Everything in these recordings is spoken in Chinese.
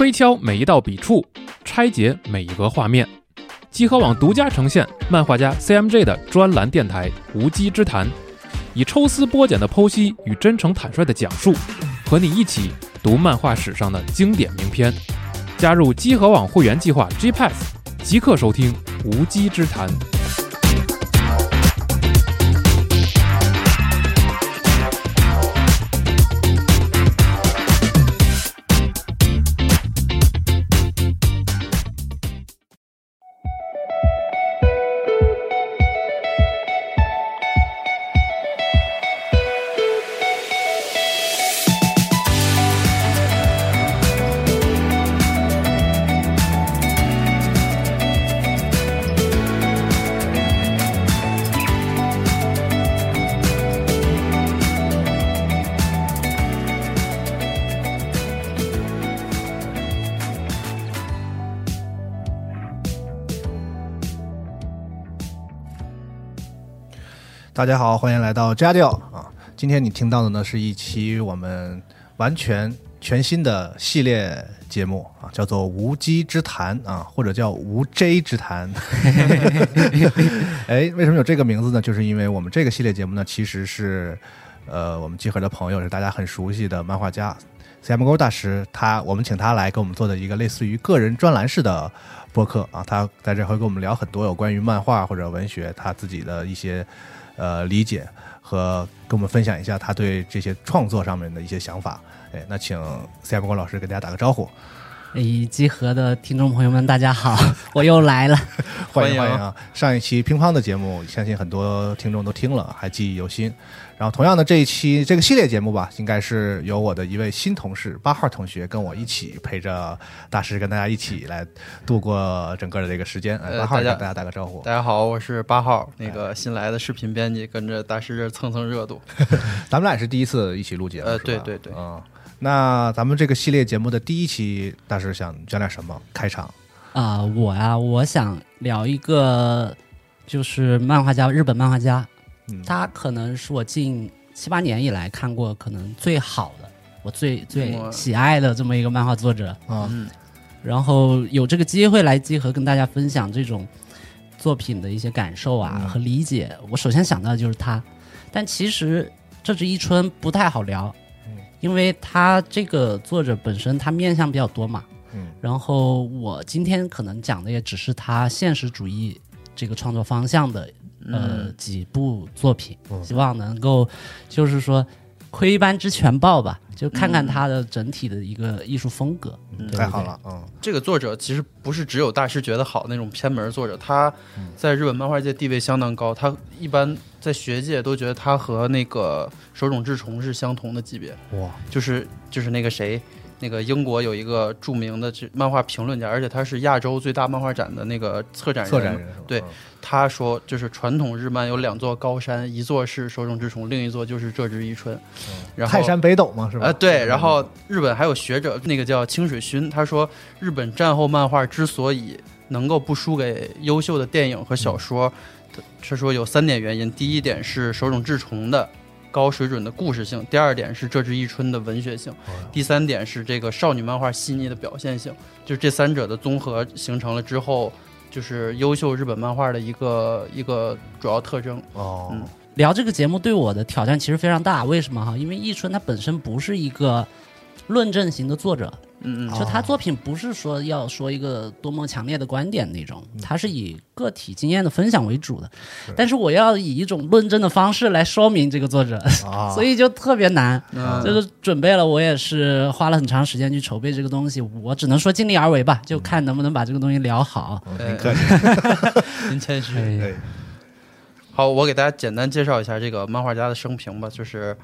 推敲每一道笔触，拆解每一个画面。集合网独家呈现漫画家 CMJ 的专栏电台《无稽之谈》，以抽丝剥茧的剖析与真诚坦率的讲述，和你一起读漫画史上的经典名篇。加入集合网会员计划 G Pass，即刻收听《无稽之谈》。大家好，欢迎来到家调啊！今天你听到的呢是一期我们完全全新的系列节目啊，叫做“无稽之谈”啊，或者叫“无 J 之谈”。哎，为什么有这个名字呢？就是因为我们这个系列节目呢，其实是呃，我们集合的朋友是大家很熟悉的漫画家 cmo 大师，他我们请他来给我们做的一个类似于个人专栏式的播客啊，他在这会跟我们聊很多有关于漫画或者文学他自己的一些。呃，理解和跟我们分享一下他对这些创作上面的一些想法。哎，那请 CM 光老师给大家打个招呼。哎，集合的听众朋友们，大家好，我又来了，欢迎欢迎啊！上一期乒乓的节目，相信很多听众都听了，还记忆犹新。然后，同样的这一期这个系列节目吧，应该是由我的一位新同事八号同学跟我一起陪着大师，跟大家一起来度过整个的这个时间。八号，跟大家打个招呼。大家好，我是八号，那个新来的视频编辑，跟着大师这蹭蹭热度。咱们俩也是第一次一起录节目，呃，对对对，嗯。那咱们这个系列节目的第一期，大师想讲点什么？开场啊，我呀，我想聊一个，就是漫画家，日本漫画家。他可能是我近七八年以来看过可能最好的，我最最喜爱的这么一个漫画作者啊。然后有这个机会来集合跟大家分享这种作品的一些感受啊和理解，我首先想到的就是他。但其实这只一春不太好聊，因为他这个作者本身他面向比较多嘛。嗯。然后我今天可能讲的也只是他现实主义这个创作方向的。呃，几部作品，希望能够，就是说，窥一斑之全豹吧，就看看他的整体的一个艺术风格。太好了，嗯，这个作者其实不是只有大师觉得好那种偏门作者，他在日本漫画界地位相当高，他一般在学界都觉得他和那个手冢治虫是相同的级别。哇，就是就是那个谁。那个英国有一个著名的漫画评论家，而且他是亚洲最大漫画展的那个策展人。策展人对，他说就是传统日漫有两座高山，一座是手冢治虫，另一座就是这只一春。然后泰山北斗嘛，是吧？呃，对。然后日本还有学者，那个叫清水薰，他说日本战后漫画之所以能够不输给优秀的电影和小说，他说有三点原因。第一点是手冢治虫的。高水准的故事性，第二点是这只一春的文学性，第三点是这个少女漫画细腻的表现性，就是这三者的综合形成了之后，就是优秀日本漫画的一个一个主要特征。哦，聊这个节目对我的挑战其实非常大，为什么哈？因为一春他本身不是一个论证型的作者。嗯嗯，就他作品不是说要说一个多么强烈的观点那种，他是以个体经验的分享为主的。但是我要以一种论证的方式来说明这个作者，所以就特别难。就是准备了，我也是花了很长时间去筹备这个东西。我只能说尽力而为吧，就看能不能把这个东西聊好。您客气，您谦虚。好，我给大家简单介绍一下这个漫画家的生平吧。就是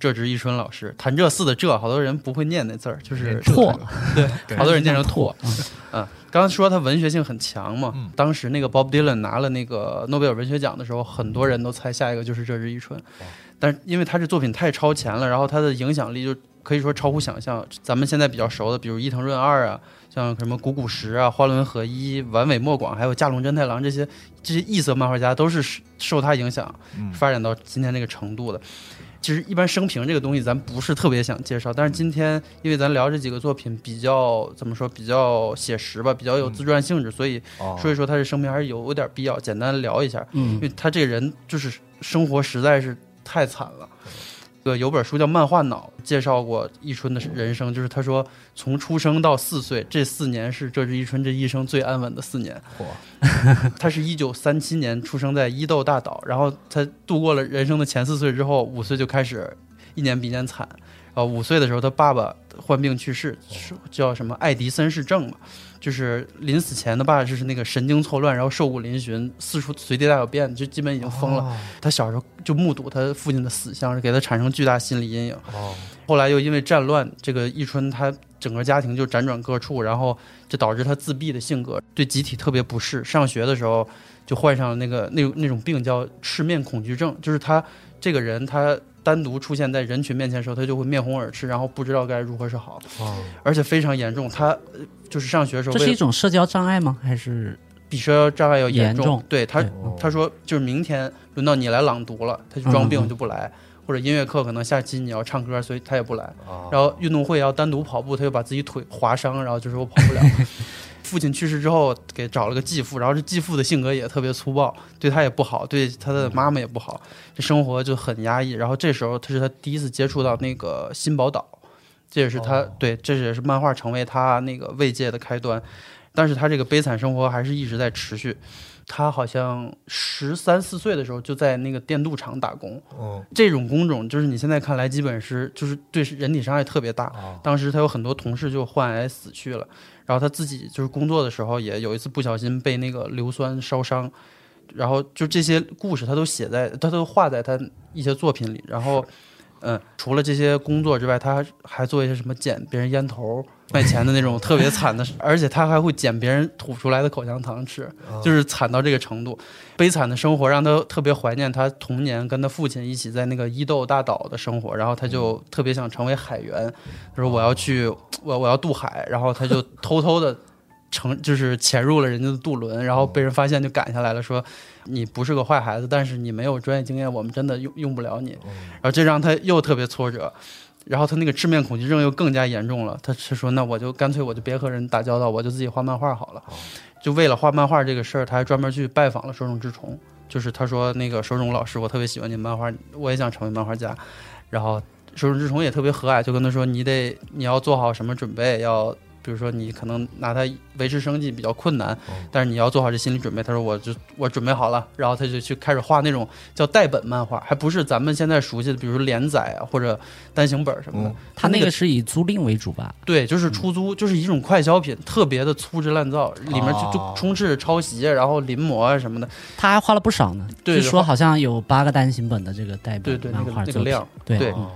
这只一春老师，潭柘寺的柘，好多人不会念那字儿，就是拓，对，好多人念成拓。嗯，刚刚说他文学性很强嘛，当时那个 Bob Dylan 拿了那个诺贝尔文学奖的时候，很多人都猜下一个就是这只一春，但是因为他这作品太超前了，然后他的影响力就可以说超乎想象。咱们现在比较熟的，比如伊藤润二啊。像什么古古石啊、花轮和一、丸尾莫广，还有架龙真太郎这些这些异色漫画家，都是受他影响发展到今天这个程度的。其实一般生平这个东西咱不是特别想介绍，但是今天因为咱聊这几个作品比较怎么说比较写实吧，比较有自传性质，所以哦说一说他这生平还是有点必要，简单聊一下。嗯因为他这个人就是生活实在是太惨了。呃，有本书叫《漫画脑》，介绍过伊春的人生，就是他说从出生到四岁这四年是这是伊春这一生最安稳的四年。嚯他是一九三七年出生在伊豆大岛，然后他度过了人生的前四岁之后，五岁就开始一年比一年惨。然后五岁的时候，他爸爸患病去世，是叫什么爱迪森氏症嘛，就是临死前的爸爸就是那个神经错乱，然后瘦骨嶙峋，四处随地大小便，就基本已经疯了。哦他小时候就目睹他父亲的死相，给他产生巨大心理阴影。哦，后来又因为战乱，这个伊春他整个家庭就辗转各处，然后就导致他自闭的性格，对集体特别不适。上学的时候就患上了那个那那种病叫赤面恐惧症，就是他这个人他单独出现在人群面前的时候，他就会面红耳赤，然后不知道该如何是好，哦而且非常严重。他呃就是上学的时候这是一种社交障碍吗？还是比社交障碍要严严重对他哦他说就是明天轮到你来朗读了，他就装病就不来，或者音乐课可能下期你要唱歌，所以他也不来。哦然后运动会要单独跑步，他就把自己腿划伤，然后就说我跑不了。父亲去世之后，给找了个继父，然后这继父的性格也特别粗暴，对他也不好，对他的妈妈也不好，这生活就很压抑。然后这时候，他是他第一次接触到那个新宝岛，这也是他、哦对，这也是漫画成为他那个慰藉的开端。但是他这个悲惨生活还是一直在持续。他好像十三四岁的时候就在那个电镀厂打工，哦。这种工种就是你现在看来基本是就是对人体伤害特别大。哦当时他有很多同事就患癌死去了，然后他自己就是工作的时候也有一次不小心被那个硫酸烧伤，然后就这些故事他都写在他都画在他一些作品里，然后。嗯，除了这些工作之外，他还做一些什么捡别人烟头卖钱的那种特别惨的事，而且他还会捡别人吐出来的口香糖吃，就是惨到这个程度。悲惨的生活让他特别怀念他童年跟他父亲一起在那个伊豆大岛的生活，然后他就特别想成为海员，他说我要去，我我要渡海，然后他就偷偷的乘就是潜入了人家的渡轮，然后被人发现就赶下来了，说你不是个坏孩子，但是你没有专业经验，我们真的用用不了你，然后这让他又特别挫折。然后他那个致命恐惧症又更加严重了，他是说那我就干脆我就别和人打交道，我就自己画漫画好了。就为了画漫画这个事儿，他还专门去拜访了手冢治虫。就是他说那个手冢老师，我特别喜欢你漫画，我也想成为漫画家。然后手冢治虫也特别和蔼，就跟他说你得你要做好什么准备，要比如说你可能拿它维持生计比较困难，但是你要做好这心理准备。他说我就我准备好了，然后他就去开始画那种叫代本漫画，还不是咱们现在熟悉的，比如连载啊或者单行本什么的。嗯他那个个是以租赁为主吧？对，就是出租，就是一种快消品，特别的粗制滥造，里面就就哦充斥着抄袭，然后临摹啊什么的。他还画了不少呢，对据说好像有八个单行本的这个代对对，那本漫个画作品。那个量，对对哦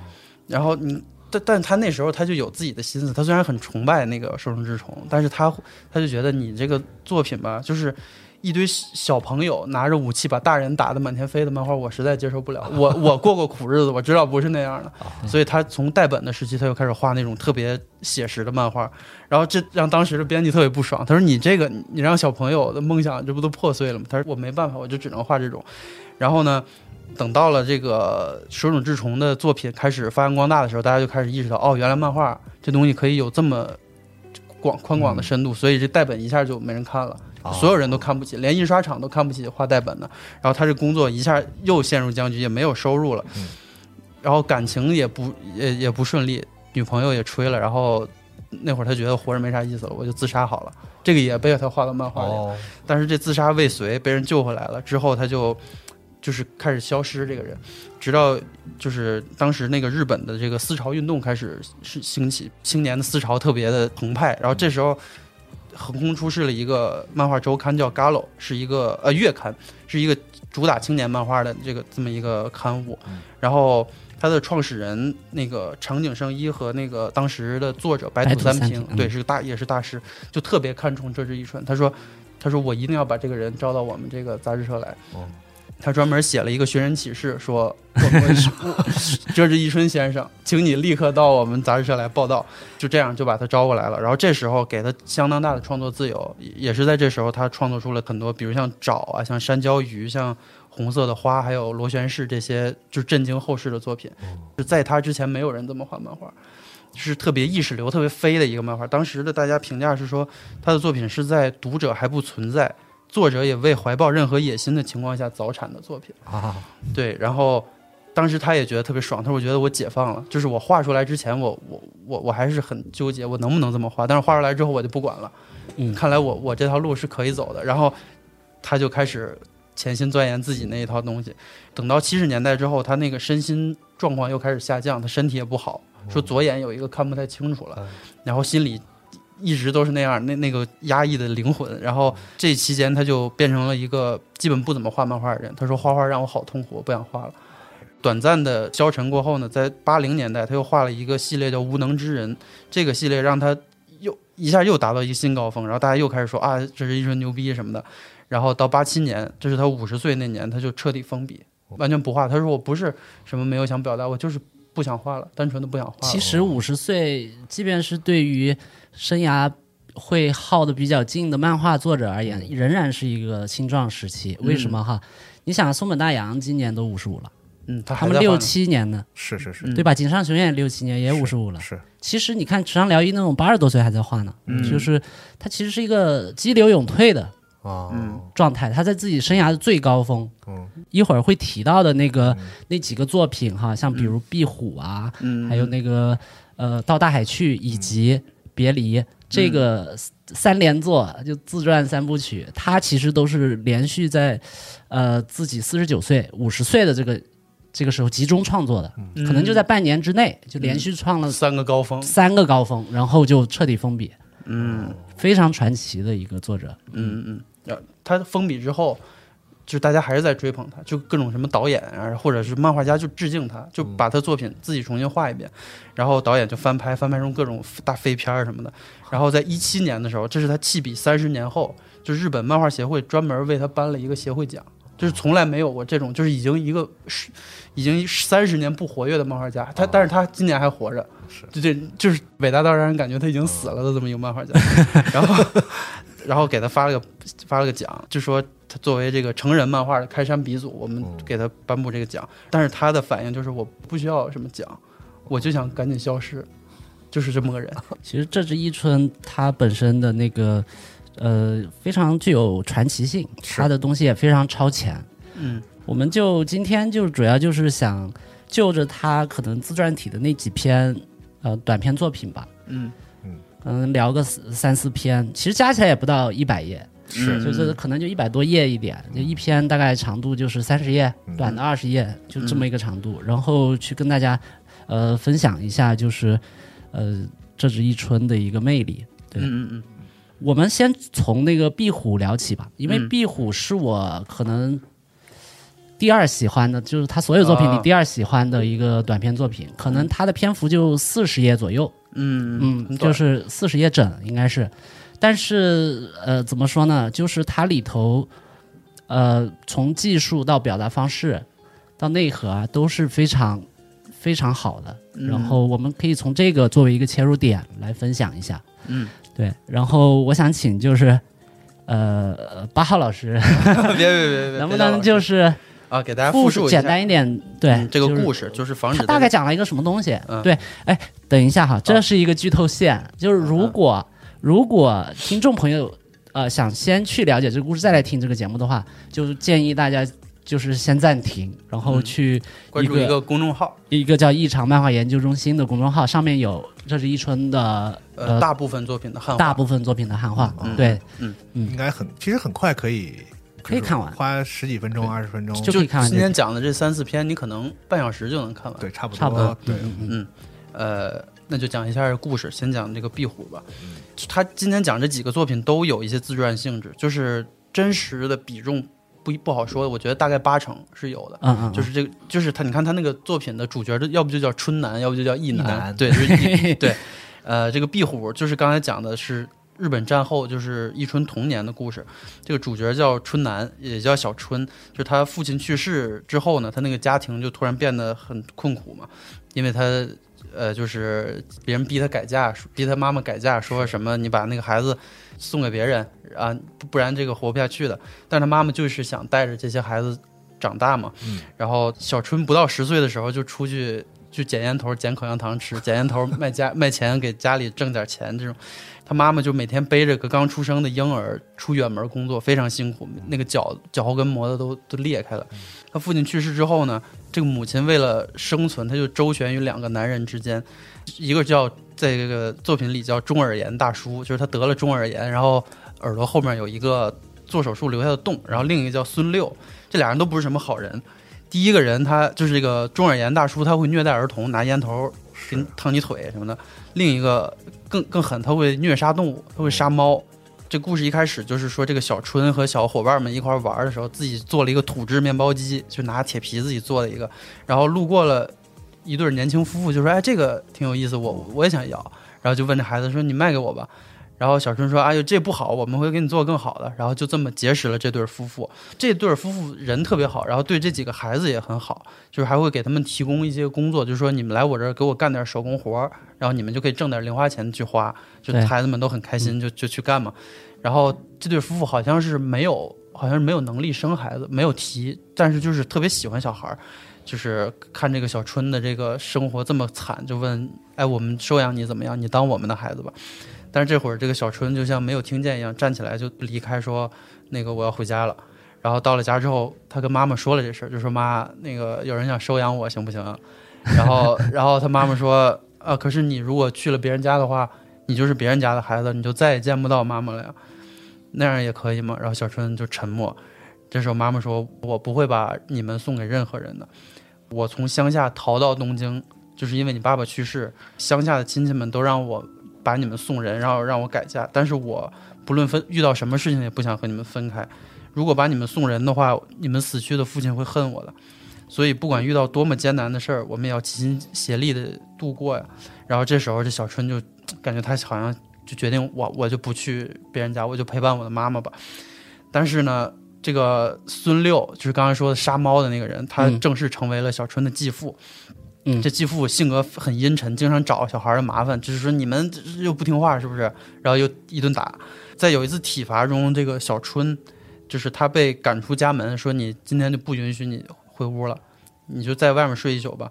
然后你，但但他那时候他就有自己的心思，他虽然很崇拜那个手冢治虫，但是他他就觉得你这个作品吧，就是一堆小朋友拿着武器把大人打得满天飞的漫画，我实在接受不了。我我过过苦日子，我知道不是那样的，所以他从代本的时期他就开始画那种特别写实的漫画，然后这让当时的编辑特别不爽，他说你这个你让小朋友的梦想这不都破碎了吗？他说我没办法，我就只能画这种，然后呢。等到了这个手冢治虫的作品开始发扬光大的时候，大家就开始意识到，哦，原来漫画这东西可以有这么广宽广的深度，所以这代本一下就没人看了，哦。所有人都看不起，连印刷厂都看不起画代本的。然后他这工作一下又陷入僵局，也没有收入了，嗯。然后感情也不也也不顺利，女朋友也吹了，然后那会儿他觉得活着没啥意思了，我就自杀好了。这个也被他画到漫画里，哦。但是这自杀未遂，被人救回来了之后，他就就是开始消失。这个人，直到就是当时那个日本的这个思潮运动开始是兴起，青年的思潮特别的澎湃。然后这时候，横空出世了一个漫画周刊，叫《Gallo》，是一个呃月刊，是一个主打青年漫画的这个这么一个刊物。然后它的创始人那个长井胜一和那个当时的作者白白土三平，三平嗯对，是个大也是大师，就特别看重这只一春。他说，他说我一定要把这个人招到我们这个杂志社来。哦他专门写了一个寻人启事，说我我这是一春先生，请你立刻到我们杂志社来报道。就这样就把他招过来了。然后这时候给他相当大的创作自由，也也是在这时候他创作出了很多，比如像沼啊，像山椒鱼，像红色的花，还有螺旋式这些就震惊后世的作品。就在他之前，没有人这么画漫画，是特别意识流、特别飞的一个漫画。当时的大家评价是说，他的作品是在读者还不存在、作者也未怀抱任何野心的情况下早产的作品。啊，对，然后当时他也觉得特别爽，他说：“我觉得我解放了，就是我画出来之前，我我我我还是很纠结，我能不能这么画？但是画出来之后，我就不管了。嗯看来我我这条路是可以走的。然后他就开始潜心钻研自己那一套东西。等到七十年代之后，他那个身心状况又开始下降，他身体也不好，说左眼有一个看不太清楚了，然后心里。一直都是那样，那那个压抑的灵魂。然后这期间，他就变成了一个基本不怎么画漫画的人。他说：“画画让我好痛苦，我不想画了。”短暂的消沉过后呢，在八零年代，他又画了一个系列叫《无能之人》，这个系列让他又一下又达到一个新高峰，然后大家又开始说啊，这是一纯牛逼什么的。然后到八七年，这是他五十岁那年，他就彻底封笔，完全不画。他说：“我不是什么没有想表达，我就是不想画了，单纯的不想画。”其实五十岁，即便是对于生涯会耗的比较近的漫画作者而言，仍然是一个青壮时期。为什么哈？你想，松本大洋今年都五十五了，嗯，他他们六七年呢，是是是嗯对吧？井上雄彦六七年也五十五了。是，其实你看池上辽一那种八十多岁还在画呢，嗯就是他其实是一个激流勇退的啊，嗯状态，他在自己生涯的最高峰。嗯一会儿会提到的那个、那几个作品哈，像比如《壁虎》啊，嗯，还有那个呃《到大海去》以及《别离》这个三连作，就自传三部曲，他其实都是连续在呃自己四十九岁、五十岁的这个这个时候集中创作的，可能就在半年之内就连续创了三个高峰。三个高峰，然后就彻底封笔，嗯。非常传奇的一个作者。嗯嗯，他封笔之后，就大家还是在追捧他，就各种什么导演啊，或者是漫画家就致敬他，就把他作品自己重新画一遍，然后导演就翻拍，翻拍成各种大飞片儿什么的。然后在一七年的时候，这是他弃笔三十年后，就日本漫画协会专门为他颁了一个协会奖。就是从来没有过这种，就是已经一个是已经三十年不活跃的漫画家，他但是他今年还活着，就这就是伟大到让人感觉他已经死了的这么一个漫画家。然后 然后给他发了个发了个奖，就说他作为这个成人漫画的开山鼻祖，我们给他颁布这个奖。但是他的反应就是我不需要什么奖，我就想赶紧消失，就是这么个人。其实这支一春他本身的那个呃非常具有传奇性，他的东西也非常超前。嗯我们就今天就主要就是想就着他可能自传体的那几篇呃短篇作品吧，嗯嗯，聊个三四篇，其实加起来也不到一百页，是就是可能就一百多页一点，就一篇大概长度就是三十页，嗯。短的二十页，就这么一个长度，然后去跟大家呃分享一下，就是呃这是一春的一个魅力。对。嗯嗯我们先从那个壁虎聊起吧，因为嗯。壁虎是我可能第二喜欢的，就是他所有作品里啊。第二喜欢的一个短篇作品，可能它的篇幅就四十页左右，嗯嗯，就是四十页整应该是，但是呃怎么说呢，就是它里头呃从技术到表达方式到内核啊都是非常非常好的，嗯。然后我们可以从这个作为一个切入点来分享一下。嗯，对，然后我想请就是，呃，八号老师，别别别别，能不能就是啊给大家复复述简单一点？对，嗯这个故事，就是防止他大概讲了一个什么东西？嗯。对，哎，等一下哈，这是一个剧透线，就是如果、如果听众朋友呃想先去了解这个故事，再来听这个节目的话，就是建议大家就是先暂停，然后嗯。去关注一个公众号，一个叫“异常漫画研究中心”的公众号，上面有这是一春的呃，呃大部分作品的汉化，大部分作品的汉化，嗯。对，应该很，其实很快可以可以看完。花十几分钟、二十分钟，就就可以看完今天讲的这三四篇，你可能半小时就能看完。对，差不多，差不多，对，嗯嗯。嗯。呃，那就讲一下故事，先讲这个壁虎吧。他今天讲这几个作品都有一些自传性质，就是真实的比重不不好说，我觉得大概八成是有的。嗯嗯，就是这个，就是他，你看他那个作品的主角，要不就叫春男，要不就叫义义男对，就是义对，呃，这个壁虎就是刚才讲的是日本战后就是一春童年的故事，这个主角叫春男，也叫小春，就是他父亲去世之后呢，他那个家庭就突然变得很困苦嘛，因为他呃就是别人逼他改嫁，逼他妈妈改嫁，说什么你把那个孩子送给别人啊，不不然这个活不下去的。但是他妈妈就是想带着这些孩子长大嘛。嗯然后小春不到十岁的时候就出去去捡烟头、捡口香糖吃，捡烟头 卖家卖钱给家里挣点钱这种。他妈妈就每天背着个刚出生的婴儿出远门工作，非常辛苦，那个脚脚后跟磨的都都裂开了。他父亲去世之后呢，这个母亲为了生存，他就周旋于两个男人之间，一个叫在这个作品里叫中耳炎大叔，就是他得了中耳炎，然后耳朵后面有一个做手术留下的洞，然后另一个叫孙六，这俩人都不是什么好人。第一个人他就是这个中耳炎大叔，他会虐待儿童，拿烟头给你烫你腿什么的。另一个更更狠，他会虐杀动物，他会杀猫。这故事一开始就是说，这个小春和小伙伴们一块玩的时候，自己做了一个土制面包机，就拿铁皮自己做的一个，然后路过了一对年轻夫妇，就说：“哎，这个挺有意思，我我也想要。”然后就问这孩子说：“你卖给我吧。”然后小春说：“哎呦，这不好，我们会给你做更好的。”然后就这么结识了这对夫妇。这对夫妇人特别好，然后对这几个孩子也很好，就是还会给他们提供一些工作，就是说你们来我这儿给我干点手工活儿，然后你们就可以挣点零花钱去花，就孩子们都很开心，就就去干嘛。然后这对夫妇好像是没有，好像是没有能力生孩子，没有提，但是就是特别喜欢小孩儿，就是看这个小春的这个生活这么惨，就问，哎，我们收养你怎么样？你当我们的孩子吧。但是这会儿这个小春就像没有听见一样，站起来就离开，说那个我要回家了。然后到了家之后，他跟妈妈说了这事儿，就说妈，那个有人想收养我，行不行？然后，然后他妈妈说，啊，可是你如果去了别人家的话，你就是别人家的孩子，你就再也见不到妈妈了呀。那样也可以吗？然后小春就沉默。这时候妈妈说：“我不会把你们送给任何人的。我从乡下逃到东京，就是因为你爸爸去世，乡下的亲戚们都让我把你们送人，然后让我改嫁。但是我不论分遇到什么事情，也不想和你们分开。如果把你们送人的话，你们死去的父亲会恨我的。所以不管遇到多么艰难的事儿，我们也要齐心协力的度过呀。然后这时候，这小春就感觉他好像就决定我我就不去别人家，我就陪伴我的妈妈吧。但是呢，这个孙六就是刚才说的杀猫的那个人，他嗯正式成为了小春的继父。嗯这继父性格很阴沉，经常找小孩的麻烦，就是说你们又不听话，是不是？然后又一顿打。在有一次体罚中，这个小春就是他被赶出家门，说你今天就不允许你回屋了，你就在外面睡一宿吧。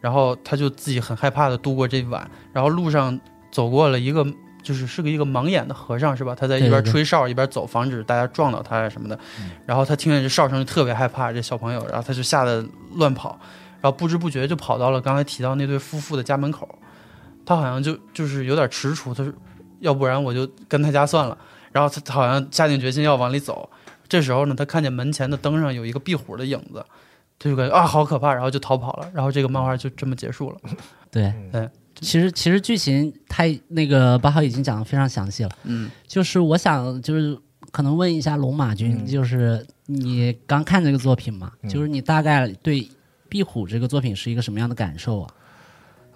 然后他就自己很害怕的度过这一晚，然后路上走过了一个就是是个一个盲眼的和尚是吧？他在一边吹哨一边走，防止大家撞到他呀什么的。然后他听见这哨声就特别害怕，这小朋友，然后他就吓得乱跑，然后不知不觉就跑到了刚才提到那对夫妇的家门口。他好像就就是有点踟蹰，他说要不然我就跟他家算了。然后他好像下定决心要往里走。这时候呢，他看见门前的灯上有一个壁虎的影子，他就感觉啊好可怕，然后就逃跑了。然后这个漫画就这么结束了。对对。其实其实剧情他那个八号已经讲的非常详细了，嗯就是我想就是可能问一下龙马君，嗯就是你刚看这个作品嘛，嗯就是你大概对壁虎这个作品是一个什么样的感受啊？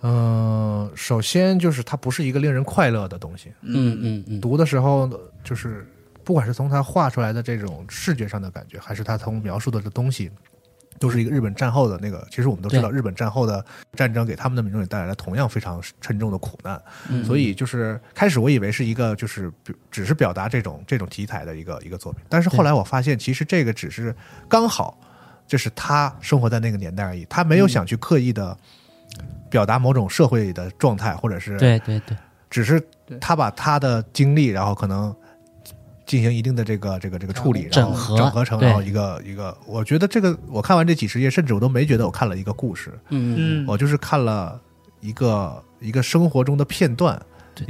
嗯，首先就是它不是一个令人快乐的东西。嗯嗯嗯，读的时候，就是不管是从他画出来的这种视觉上的感觉，还是他从描述的这东西，都是一个日本战后的那个。其实我们都知道，日本战后的战争给他们的民众也带来了同样非常沉重的苦难。嗯所以就是开始我以为是一个就是表只是表达这种这种题材的一个一个作品，但是后来我发现，其实这个只是刚好，就是他生活在那个年代而已，他没有想去刻意的表达某种社会的状态，或者是对对对，只是他把他的经历，然后可能进行一定的这个这个这个处理，然后整合整合。成对然后一个一个，我觉得这个我看完这几十页，甚至我都没觉得我看了一个故事，嗯，嗯，我就是看了一个一个生活中的片段。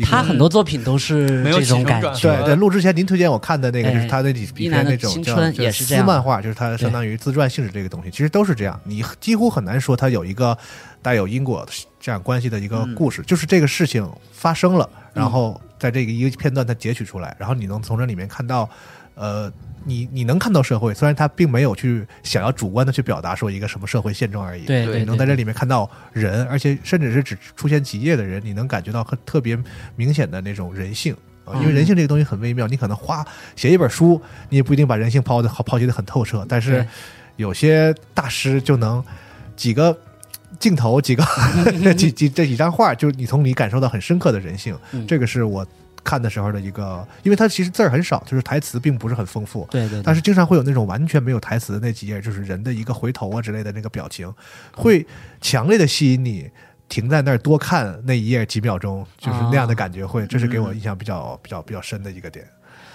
他很多作品都是没有这种感觉，对对，录之前您推荐我看的那个，哎就是他那几篇那种叫叫也是这样。私漫画，就是他相当于自传性质这个东西，其实都是这样。你几乎很难说它有一个带有因果这样关系的一个嗯。故事，就是这个事情发生了，然后在这个一个片段它截取出来，然后你能从这里面看到，呃，你你能看到社会，虽然他并没有去想要主观的去表达说一个什么社会现状而已，对对，你能在这里面看到人，而且甚至是只出现几页的人，你能感觉到很特别明显的那种人性啊，因为嗯。人性这个东西很微妙，你可能花写一本书，你也不一定把人性抛的抛析的很透彻，但是有些大师就能几个镜头、几个 几几这几张画，就你从里感受到很深刻的人性，嗯。这个是我看的时候的一个，因为它其实字儿很少，就是台词并不是很丰富，对对，但是经常会有那种完全没有台词的那几页，就是人的一个回头啊之类的那个表情，会强烈的吸引你停在那儿多看那一页几秒钟，就是那样的感觉会，这是给我印象比较比较比较深的一个点。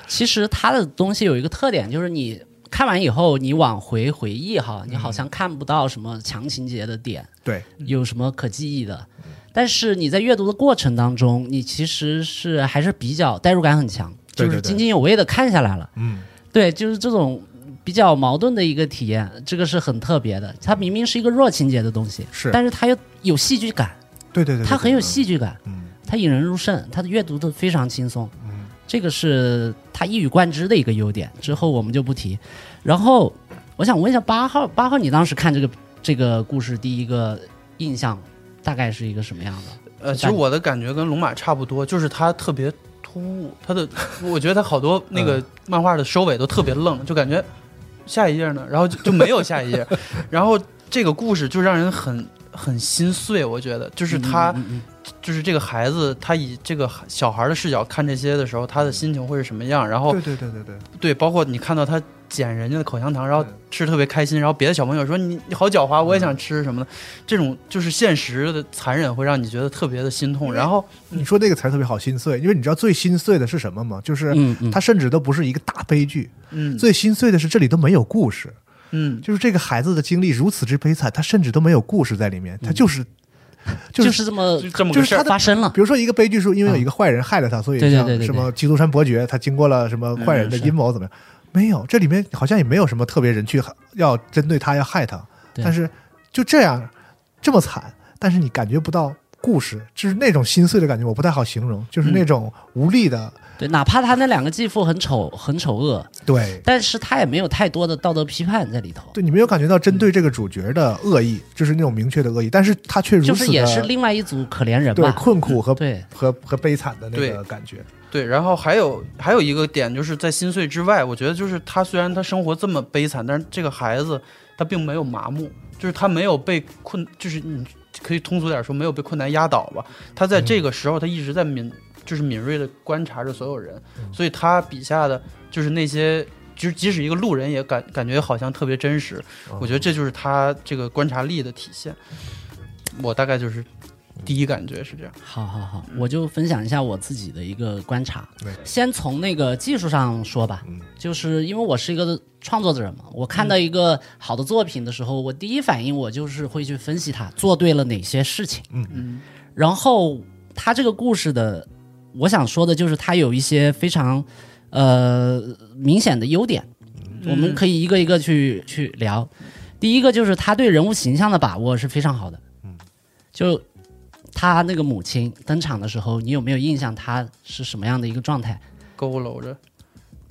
其实它的东西有一个特点，就是你看完以后，你往回回忆哈，你好像看不到什么强情节的点，对，有什么可记忆的。但是你在阅读的过程当中，你其实是还是比较代入感很强，就是津津有味的看下来了。嗯，对，就是这种比较矛盾的一个体验，这个是很特别的。它明明是一个弱情节的东西，是但是它又有戏剧感，对对对，对它很有戏剧感，嗯它引人入胜，它的阅读的非常轻松。嗯这个是它一语贯之的一个优点。之后我们就不提。然后我想问一下八号，八号，你当时看这个这个故事第一个印象大概是一个什么样的？呃，其实我的感觉跟龙马差不多，就是它特别突兀，它的 我觉得它好多那个漫画的收尾都特别愣，就感觉下一页呢，然后就就没有下一页，然后这个故事就让人很很心碎，我觉得就是他。嗯嗯就是这个孩子，他以这个小孩的视角看这些的时候，他的心情会是什么样？然后对对对对对，对，包括你看到他捡人家的口香糖，然后吃特别开心，然后别的小朋友说你你好狡猾，我也想吃什么的，这种就是现实的残忍，会让你觉得特别的心痛。然后你说那个词儿特别好，心碎，因为你知道最心碎的是什么吗？就是嗯嗯它甚至都不是一个大悲剧，嗯最心碎的是这里都没有故事，嗯，就是这个孩子的经历如此之悲惨，他甚至都没有故事在里面，他 就是就就是是这么这么个事儿就是他的发生了。比如说一个悲剧是因为有一个坏人害了他，所以像什么基督山伯爵，他经过了什么坏人的阴谋怎么样？没有，这里面好像也没有什么特别人去要针对他要害他，但是就这样这么惨，但是你感觉不到故事，就是那种心碎的感觉，我不太好形容，就是那种无力的，对，哪怕他那两个继父很丑很丑恶，对。但是他也没有太多的道德批判在里头，对你没有感觉到针对这个主角的恶意，就是那种明确的恶意，但是他却如此就是也是另外一组可怜人对吧。困苦和对，和和悲惨的那个感觉。对。然后还有还有一个点，就是在心碎之外，我觉得就是他虽然他生活这么悲惨，但是这个孩子他并没有麻木，就是他没有被困，就是你可以通俗点说，没有被困难压倒吧。他在这个时候，他一直在敏，就是敏锐的观察着所有人，所以他笔下的就是那些。就是即使一个路人也感感觉好像特别真实，我觉得这就是他这个观察力的体现。我大概就是第一感觉是这样。好好好，我就分享一下我自己的一个观察对。先从那个技术上说吧嗯，就是因为我是一个创作者嘛，我看到一个好的作品的时候，我第一反应我就是会去分析他做对了哪些事情。嗯嗯然后他这个故事的，我想说的就是他有一些非常呃明显的优点，我们可以一个一个去去聊。第一个就是他对人物形象的把握是非常好的，嗯，就他那个母亲登场的时候，你有没有印象他是什么样的一个状态？佝偻着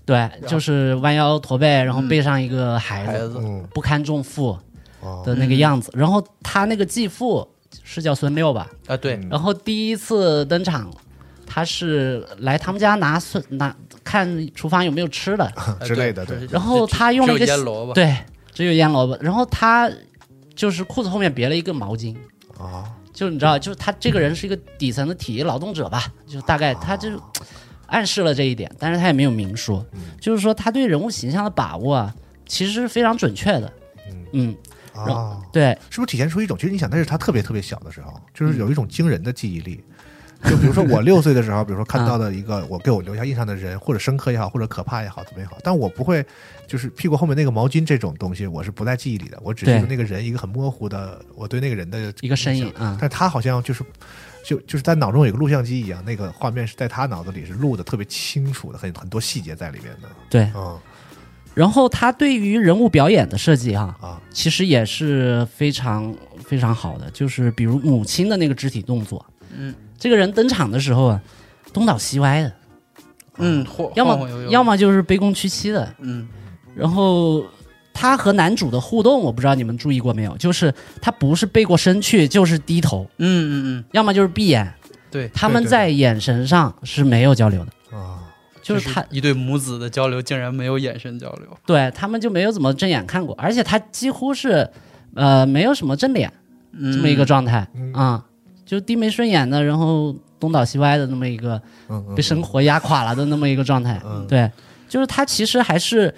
对，就是弯腰驼背，然后背上一个孩子，孩子，嗯，不堪重负哦，的那个样子。然后他那个继父是叫孙六吧？啊，对，嗯然后第一次登场，他是来他们家拿孙拿看厨房有没有吃的，啊 之类的对。对然后他用了一个腌萝卜，对，只有腌萝卜。然后他就是裤子后面别了一个毛巾，啊，就你知道，就是他这个人是一个底层的体力劳动者吧，就大概他就暗示了这一点，但是他也没有明说，就是说他对人物形象的把握啊，其实是非常准确的。嗯，啊，对，是不是体现出一种？其实你想，那是他特别特别小的时候，就是有一种惊人的记忆力。就比如说我六岁的时候，比如说看到的一个我给我留下印象的人，或者深刻也好，或者可怕也好，怎么也好，但我不会就是屁股后面那个毛巾这种东西，我是不在记忆里的，我只是对那个人一个很模糊的我对那个人的一个身影印象啊但他好像就是就就是在脑中有个录像机一样，那个画面是在他脑子里是录的特别清楚的，很很多细节在里面的。对。嗯然后他对于人物表演的设计哈、啊，其实也是非常非常好的，就是比如母亲的那个肢体动作，嗯这个人登场的时候啊，东倒西歪的，嗯，晃要么晃晃悠悠要么就是卑躬屈膝的，嗯。然后他和男主的互动，我不知道你们注意过没有，就是他不是背过身去，就是低头，嗯嗯嗯，要么就是闭眼，对，他们对。在眼神上是没有交流的，啊，就是他一对母子的交流竟然没有眼神交流，对他们就没有怎么正眼看过，而且他几乎是呃没有什嗯么正脸这么一个状态啊、就低眉顺眼的，然后东倒西歪的那么一个被生活压垮了的那么一个状态。嗯对，就是他其实还是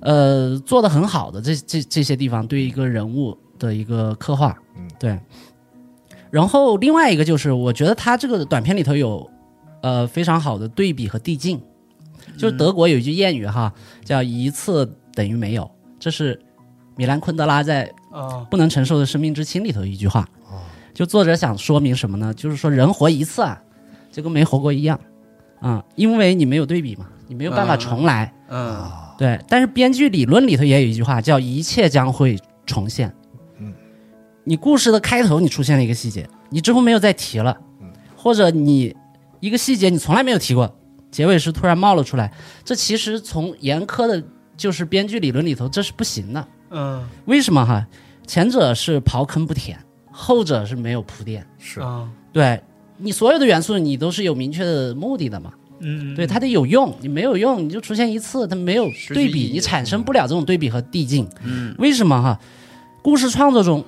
呃做的很好的，这这这些地方对一个人物的一个刻画。嗯，对。然后另外一个就是，我觉得他这个短片里头有呃非常好的对比和递进。就是德国有一句谚语哈，叫“一次等于没有”，这是米兰昆德拉在啊不能承受的生命之轻里头一句话。就作者想说明什么呢？就是说人活一次啊，就跟没活过一样啊、因为你没有对比嘛，你没有办法嗯重来。嗯对，但是编剧理论里头也有一句话叫“一切将会重现”。嗯，你故事的开头你出现了一个细节，你之后没有再提了，或者你一个细节你从来没有提过，结尾时突然冒了出来，这其实从严苛的就是编剧理论里头这是不行的。嗯为什么哈？前者是刨坑不填，后者是没有铺垫。是啊对你所有的元素你都是有明确的目的的嘛。嗯对，它得有用，你没有用，你就出现一次，它没有对比，你产生不了这种对比和递进。嗯为什么哈？故事创作中，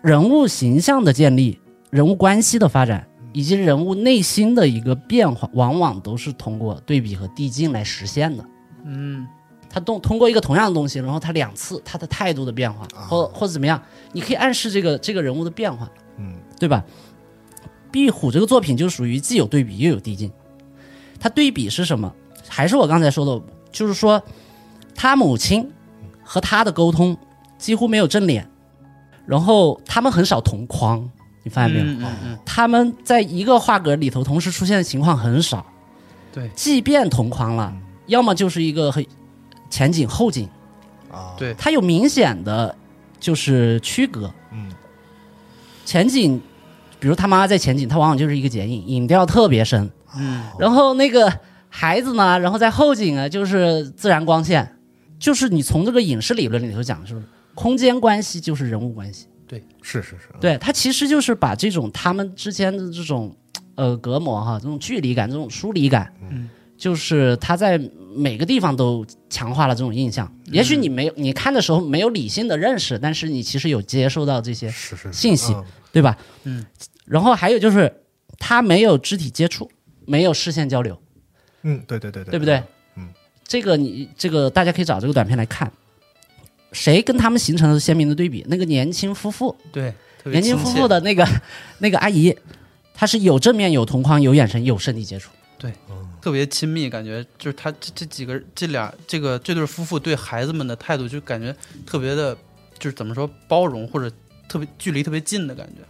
人物形象的建立、人物关系的发展，以及人物内心的一个变化，往往都是通过对比和递进来实现的。嗯他动通过一个同样的东西，然后他两次他的态度的变化，或或者怎么样，你可以暗示这个这个人物的变化，嗯对吧？壁虎这个作品就属于既有对比又有递进。它对比是什么？还是我刚才说的，就是说他母亲和他的沟通几乎没有正脸，然后他们很少同框，你发现没有？嗯嗯嗯他们在一个画格里头同时出现的情况很少。对即便同框了，要么就是一个很前景后景，啊，对。它有明显的就是区隔。嗯。前景，比如他妈妈在前景，他往往就是一个剪影，影调特别深。嗯然后那个孩子呢，然后在后景啊，就是自然光线，就是你从这个影视理论里头讲，是不是空间关系就是人物关系？对是是是，对，他其实就是把这种他们之间的这种呃隔膜哈，这种距离感、这种疏离感，嗯，就是他在每个地方都强化了这种印象。也许你没有，你看的时候没有理性的认识，但是你其实有接收到这些信息嗯对吧？嗯，然后还有就是他没有肢体接触，没有视线交流，嗯，对对对对，对不对？嗯，这个你这个大家可以找这个短片来看，谁跟他们形成了鲜明的对比？那个年轻夫妇，对，年轻夫妇的那个那个阿姨，她是有正面、有同框、有眼神、有身体接触。特别亲密，感觉就是他这这几个这俩这个这对夫妇对孩子们的态度，就感觉特别的，就是怎么说包容或者特别距离特别近的感觉。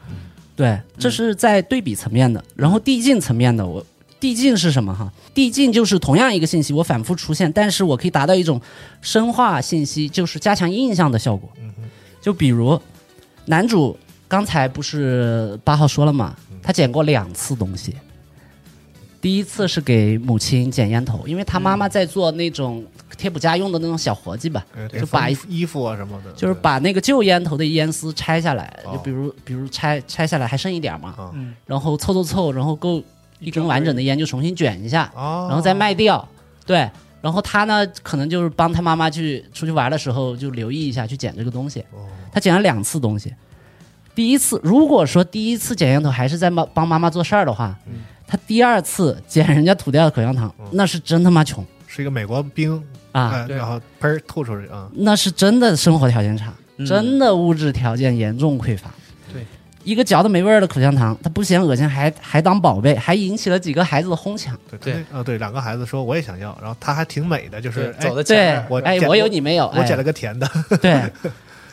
对，这是在对比层面的，然后递进层面的，我递进是什么哈？递进就是同样一个信息，我反复出现，但是我可以达到一种深化信息，就是加强印象的效果。就比如男主刚才不是八号说了嘛，他捡过两次东西。第一次是给母亲捡烟头，因为他妈妈在做那种贴补家用的那种小活计吧，呃就把衣衣服啊什么的，就是把那个旧烟头的烟丝拆下来，哦。就比如比如拆拆下来还剩一点儿嘛，然后凑凑凑，然后够一根完整的烟就重新卷一下，啊，然后再卖掉。对，然后他呢，可能就是帮他妈妈去出去玩的时候就留意一下去捡这个东西。哦。他捡了两次东西，第一次如果说第一次捡烟头还是在帮帮妈妈做事儿的话，嗯他第二次捡人家吐掉的口香糖，那是真他妈穷是一个美国兵啊！然后喷儿吐出去啊，那是真的生活条件差，嗯真的物质条件严重匮乏。对，一个嚼的没味儿的口香糖，他不嫌恶心，还还当宝贝，还引起了几个孩子的哄抢。对对两个孩子说我也想要，然后他还挺美的，就是对，走的对在前面，我哎，捡我有你没有，我捡了哎、个甜的，对，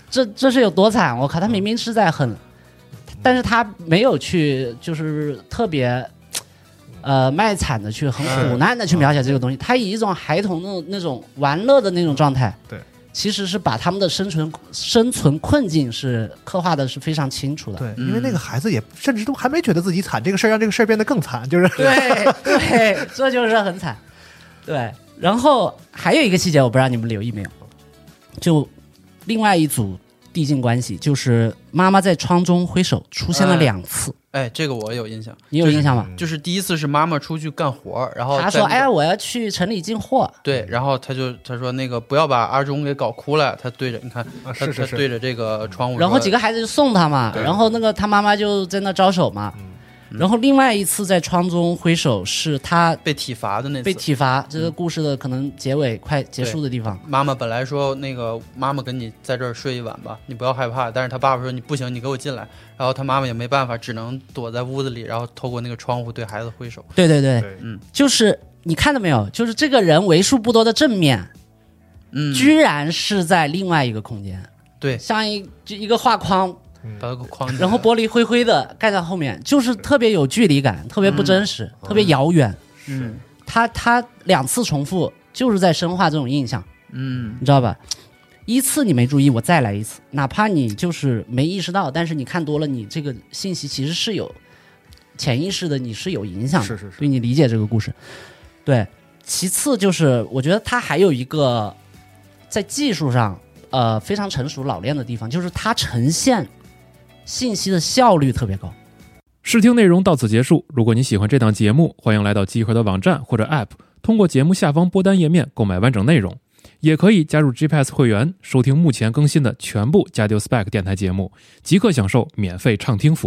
这这是有多惨？我靠，他明明是在很，但是他没有去，就是特别。呃，卖惨的去，很苦难的去描写这个东西，他以一种孩童的那种玩乐的那种状态，对，其实是把他们的生存生存困境是刻画的是非常清楚的。对，因为那个孩子也甚至都还没觉得自己惨，这个事儿让这个事儿变得更惨，就是。对对，这就是很惨。对，然后还有一个细节，我不知道你们留意没有，就另外一组递进关系，就是妈妈在窗中挥手出现了两次，哎，这个我有印象，你有印象吗？就是第一次是妈妈出去干活，然后他说：“在那个哎呀，我要去城里进货。对，然后他就他说那个不要把阿忠给搞哭了，他对着你看，啊他是是是，他对着这个窗户，然后几个孩子就送他嘛，然后那个他妈妈就在那招手嘛，然后另外一次在窗中挥手是他被体罚的那次。被体罚，这个故事的可能结尾快结束的地方。妈妈本来说那个妈妈跟你在这儿睡一晚吧，你不要害怕。但是他爸爸说你不行，你给我进来。然后他妈妈也没办法，只能躲在屋子里，然后透过那个窗户对孩子挥手。对对对，对嗯就是你看到没有？就是这个人为数不多的正面，嗯，居然是在另外一个空间，对，像一就一个画框，把它给框起来。然后玻璃灰灰的盖在后面，就是特别有距离感，特别不真实，特别遥远。嗯。他他两次重复，就是在深化这种印象，嗯。你知道吧？一次你没注意，我再来一次，哪怕你就是没意识到，但是你看多了，你这个信息其实是有潜意识的，你是有影响的，是是是。对你理解这个故事。对，其次就是我觉得他还有一个在技术上呃非常成熟老练的地方，就是他呈现信息的效率特别高。试听内容到此结束。如果你喜欢这档节目，欢迎来到集合的网站或者 App，通过节目下方播单页面购买完整内容，也可以加入 GPS 会员，收听目前更新的全部加丢 Spec 电台节目，即刻享受免费畅听服务。